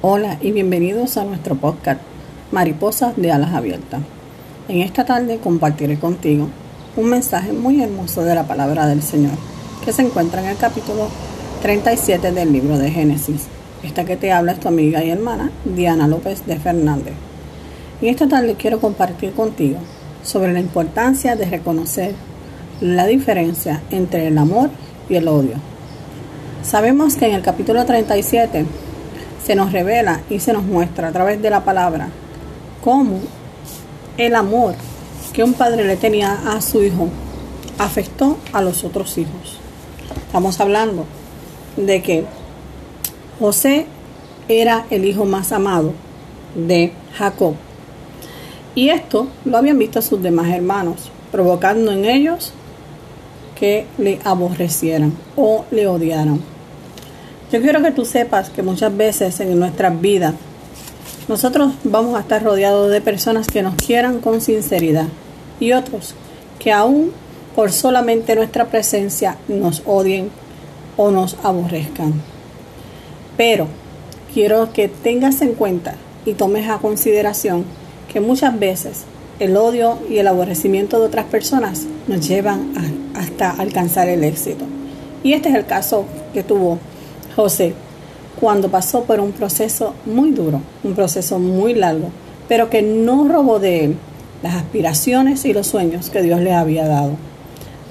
Hola y bienvenidos a nuestro podcast Mariposas de Alas Abiertas. En esta tarde compartiré contigo un mensaje muy hermoso de la palabra del Señor que se encuentra en el capítulo 37 del libro de Génesis. Esta que te habla es tu amiga y hermana Diana López de Fernández. En esta tarde quiero compartir contigo sobre la importancia de reconocer la diferencia entre el amor y el odio. Sabemos que en el capítulo 37 se nos revela y se nos muestra a través de la palabra cómo el amor que un padre le tenía a su hijo afectó a los otros hijos. Estamos hablando de que José era el hijo más amado de Jacob. Y esto lo habían visto sus demás hermanos, provocando en ellos que le aborrecieran o le odiaran. Yo quiero que tú sepas que muchas veces en nuestras vidas nosotros vamos a estar rodeados de personas que nos quieran con sinceridad y otros que aún por solamente nuestra presencia nos odien o nos aborrezcan. Pero quiero que tengas en cuenta y tomes a consideración que muchas veces el odio y el aborrecimiento de otras personas nos llevan hasta alcanzar el éxito. Y este es el caso que tuvo José, cuando pasó por un proceso muy duro, un proceso muy largo, pero que no robó de él las aspiraciones y los sueños que Dios le había dado.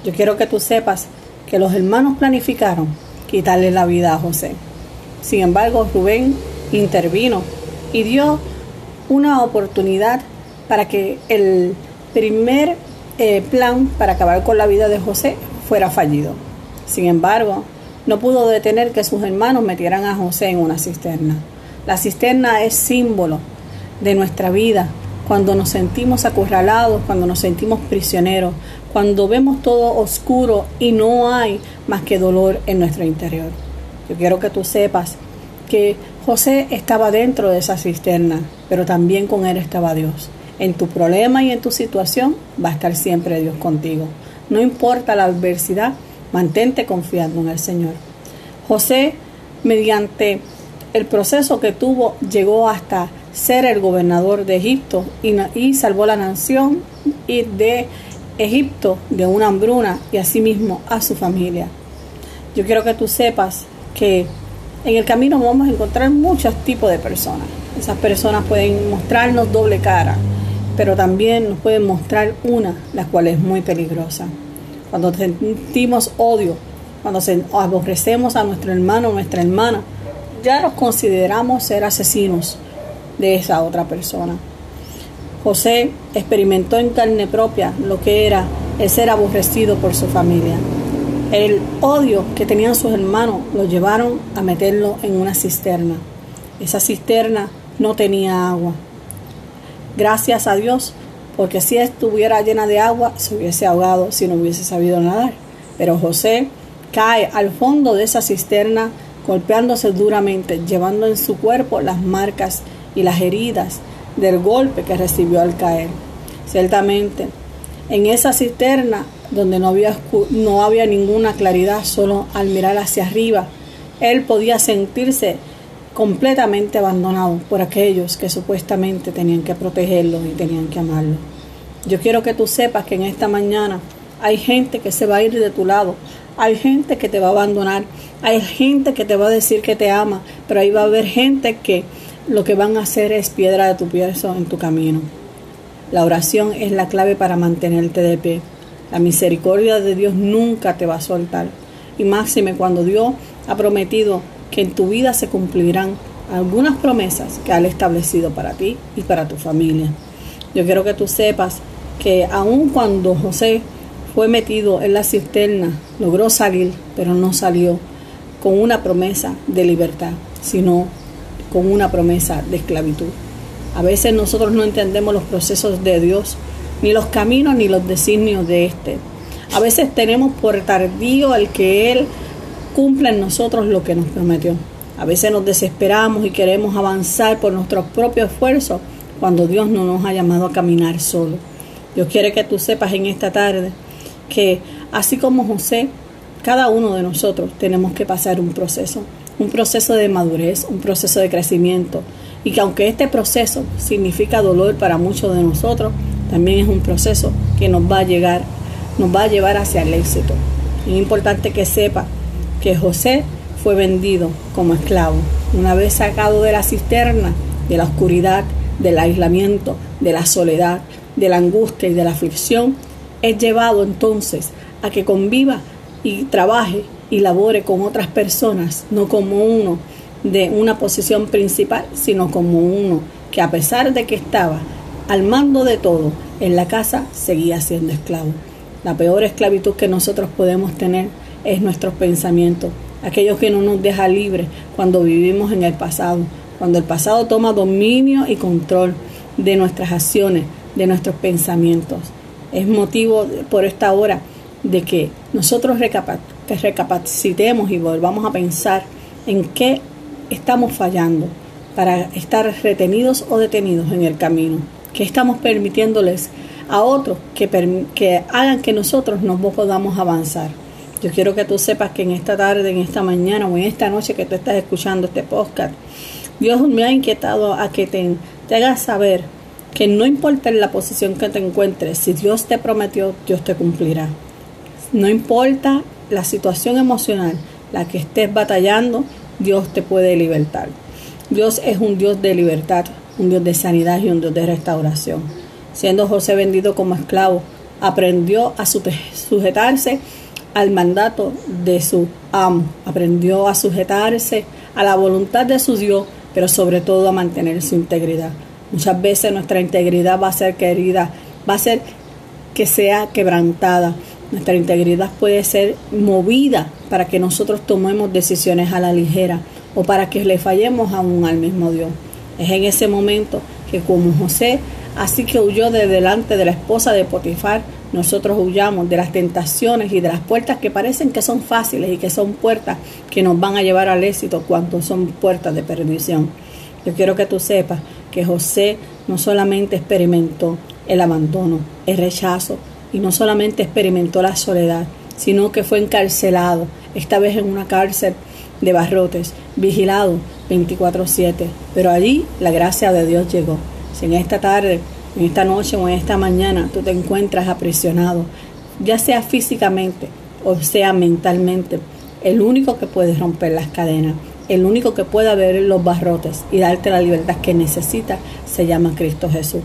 Yo quiero que tú sepas que los hermanos planificaron quitarle la vida a José. Sin embargo, Rubén intervino y dio una oportunidad para que el primer eh, plan para acabar con la vida de José fuera fallido. Sin embargo, no pudo detener que sus hermanos metieran a José en una cisterna. La cisterna es símbolo de nuestra vida, cuando nos sentimos acorralados, cuando nos sentimos prisioneros, cuando vemos todo oscuro y no hay más que dolor en nuestro interior. Yo quiero que tú sepas que José estaba dentro de esa cisterna, pero también con él estaba Dios. En tu problema y en tu situación va a estar siempre Dios contigo. No importa la adversidad, Mantente confiando en el Señor. José, mediante el proceso que tuvo, llegó hasta ser el gobernador de Egipto y, salvó la nación y de Egipto de una hambruna y asimismo a su familia. Yo quiero que tú sepas que en el camino vamos a encontrar muchos tipos de personas. Esas personas pueden mostrarnos doble cara, pero también nos pueden mostrar una, la cual es muy peligrosa cuando sentimos odio, cuando aborrecemos a nuestro hermano o nuestra hermana, ya nos consideramos ser asesinos de esa otra persona. José experimentó en carne propia lo que era el ser aborrecido por su familia. El odio que tenían sus hermanos lo llevaron a meterlo en una cisterna. Esa cisterna no tenía agua. Gracias a Dios porque si estuviera llena de agua se hubiese ahogado si no hubiese sabido nadar. Pero José cae al fondo de esa cisterna golpeándose duramente, llevando en su cuerpo las marcas y las heridas del golpe que recibió al caer. Ciertamente, en esa cisterna donde no había, no había ninguna claridad, solo al mirar hacia arriba, él podía sentirse completamente abandonado por aquellos que supuestamente tenían que protegerlo y tenían que amarlo. Yo quiero que tú sepas que en esta mañana hay gente que se va a ir de tu lado, hay gente que te va a abandonar, hay gente que te va a decir que te ama, pero ahí va a haber gente que lo que van a hacer es piedra de tu piezo en tu camino. La oración es la clave para mantenerte de pie. La misericordia de Dios nunca te va a soltar. Y máxime cuando Dios ha prometido que en tu vida se cumplirán algunas promesas que ha establecido para ti y para tu familia. Yo quiero que tú sepas que aun cuando José fue metido en la cisterna, logró salir, pero no salió con una promesa de libertad, sino con una promesa de esclavitud. A veces nosotros no entendemos los procesos de Dios, ni los caminos ni los designios de éste. A veces tenemos por tardío el que Él cumpla en nosotros lo que nos prometió. A veces nos desesperamos y queremos avanzar por nuestros propios esfuerzos cuando Dios no nos ha llamado a caminar solo. Dios quiere que tú sepas en esta tarde que así como José, cada uno de nosotros tenemos que pasar un proceso. un proceso de madurez, un proceso de crecimiento, y que aunque este proceso significa dolor para muchos de nosotros, también es un proceso que nos va a llegar, nos va a llevar hacia el éxito. Es importante que sepa que José fue vendido como esclavo. Una vez sacado de la cisterna, de la oscuridad, del aislamiento, de la soledad, de la angustia y de la aflicción, es llevado entonces a que conviva y trabaje y labore con otras personas, no como uno de una posición principal, sino como uno que a pesar de que estaba al mando de todo en la casa, seguía siendo esclavo. La peor esclavitud que nosotros podemos tener es nuestros pensamientos, aquellos que no nos deja libres cuando vivimos en el pasado, cuando el pasado toma dominio y control de nuestras acciones, de nuestros pensamientos. Es motivo por esta hora de que nosotros recapacitemos y volvamos a pensar en qué estamos fallando para estar retenidos o detenidos en el camino, que estamos permitiéndoles a otros que, que hagan que nosotros no podamos avanzar. Yo quiero que tú sepas que en esta tarde, en esta mañana o en esta noche que tú estás escuchando este podcast, Dios me ha inquietado a que te, te hagas saber que no importa la posición que te encuentres, si Dios te prometió, Dios te cumplirá. No importa la situación emocional, la que estés batallando, Dios te puede libertar. Dios es un Dios de libertad, un Dios de sanidad y un Dios de restauración. Siendo José vendido como esclavo, aprendió a sujetarse al mandato de su amo, aprendió a sujetarse a la voluntad de su Dios, pero sobre todo a mantener su integridad. Muchas veces nuestra integridad va a ser querida, va a ser que sea quebrantada. Nuestra integridad puede ser movida para que nosotros tomemos decisiones a la ligera o para que le fallemos aún al mismo Dios. Es en ese momento que como José, así que huyó de delante de la esposa de Potifar, nosotros huyamos de las tentaciones y de las puertas que parecen que son fáciles y que son puertas que nos van a llevar al éxito cuando son puertas de perdición. Yo quiero que tú sepas que José no solamente experimentó el abandono, el rechazo, y no solamente experimentó la soledad, sino que fue encarcelado, esta vez en una cárcel de barrotes, vigilado 24/7. Pero allí la gracia de Dios llegó. Si en esta tarde, en esta noche o en esta mañana tú te encuentras aprisionado, ya sea físicamente o sea mentalmente, el único que puede romper las cadenas, el único que puede ver los barrotes y darte la libertad que necesitas, se llama Cristo Jesús.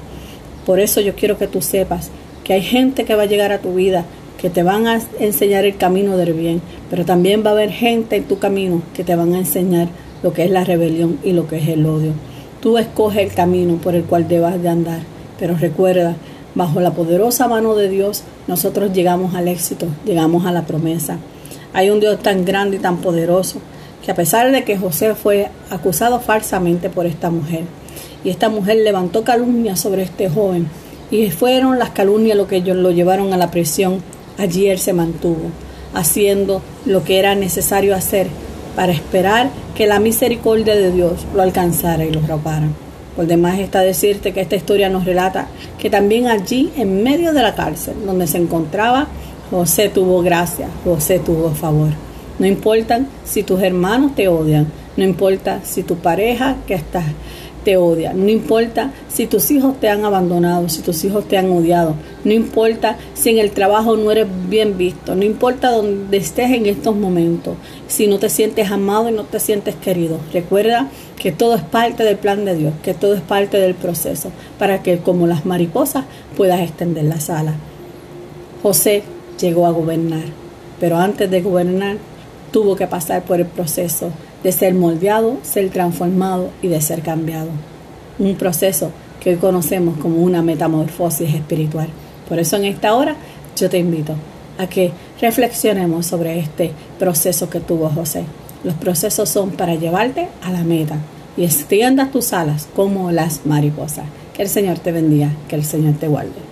Por eso yo quiero que tú sepas que hay gente que va a llegar a tu vida que te van a enseñar el camino del bien, pero también va a haber gente en tu camino que te van a enseñar lo que es la rebelión y lo que es el odio. Tú escoges el camino por el cual debas de andar, pero recuerda, bajo la poderosa mano de Dios, nosotros llegamos al éxito, llegamos a la promesa. Hay un Dios tan grande y tan poderoso que a pesar de que José fue acusado falsamente por esta mujer, y esta mujer levantó calumnia sobre este joven, y fueron las calumnias lo que lo llevaron a la prisión, allí él se mantuvo, haciendo lo que era necesario hacer para esperar que la misericordia de Dios lo alcanzara y lo robara. Por demás está decirte que esta historia nos relata que también allí, en medio de la cárcel, donde se encontraba, José tuvo gracia, José tuvo favor. No importa si tus hermanos te odian, no importa si tu pareja que estás te odia, no importa si tus hijos te han abandonado, si tus hijos te han odiado, no importa si en el trabajo no eres bien visto, no importa dónde estés en estos momentos, si no te sientes amado y no te sientes querido. Recuerda que todo es parte del plan de Dios, que todo es parte del proceso, para que como las mariposas puedas extender la sala. José llegó a gobernar, pero antes de gobernar tuvo que pasar por el proceso de ser moldeado, ser transformado y de ser cambiado. Un proceso que hoy conocemos como una metamorfosis espiritual. Por eso en esta hora yo te invito a que reflexionemos sobre este proceso que tuvo José. Los procesos son para llevarte a la meta y extiendas tus alas como las mariposas. Que el Señor te bendiga, que el Señor te guarde.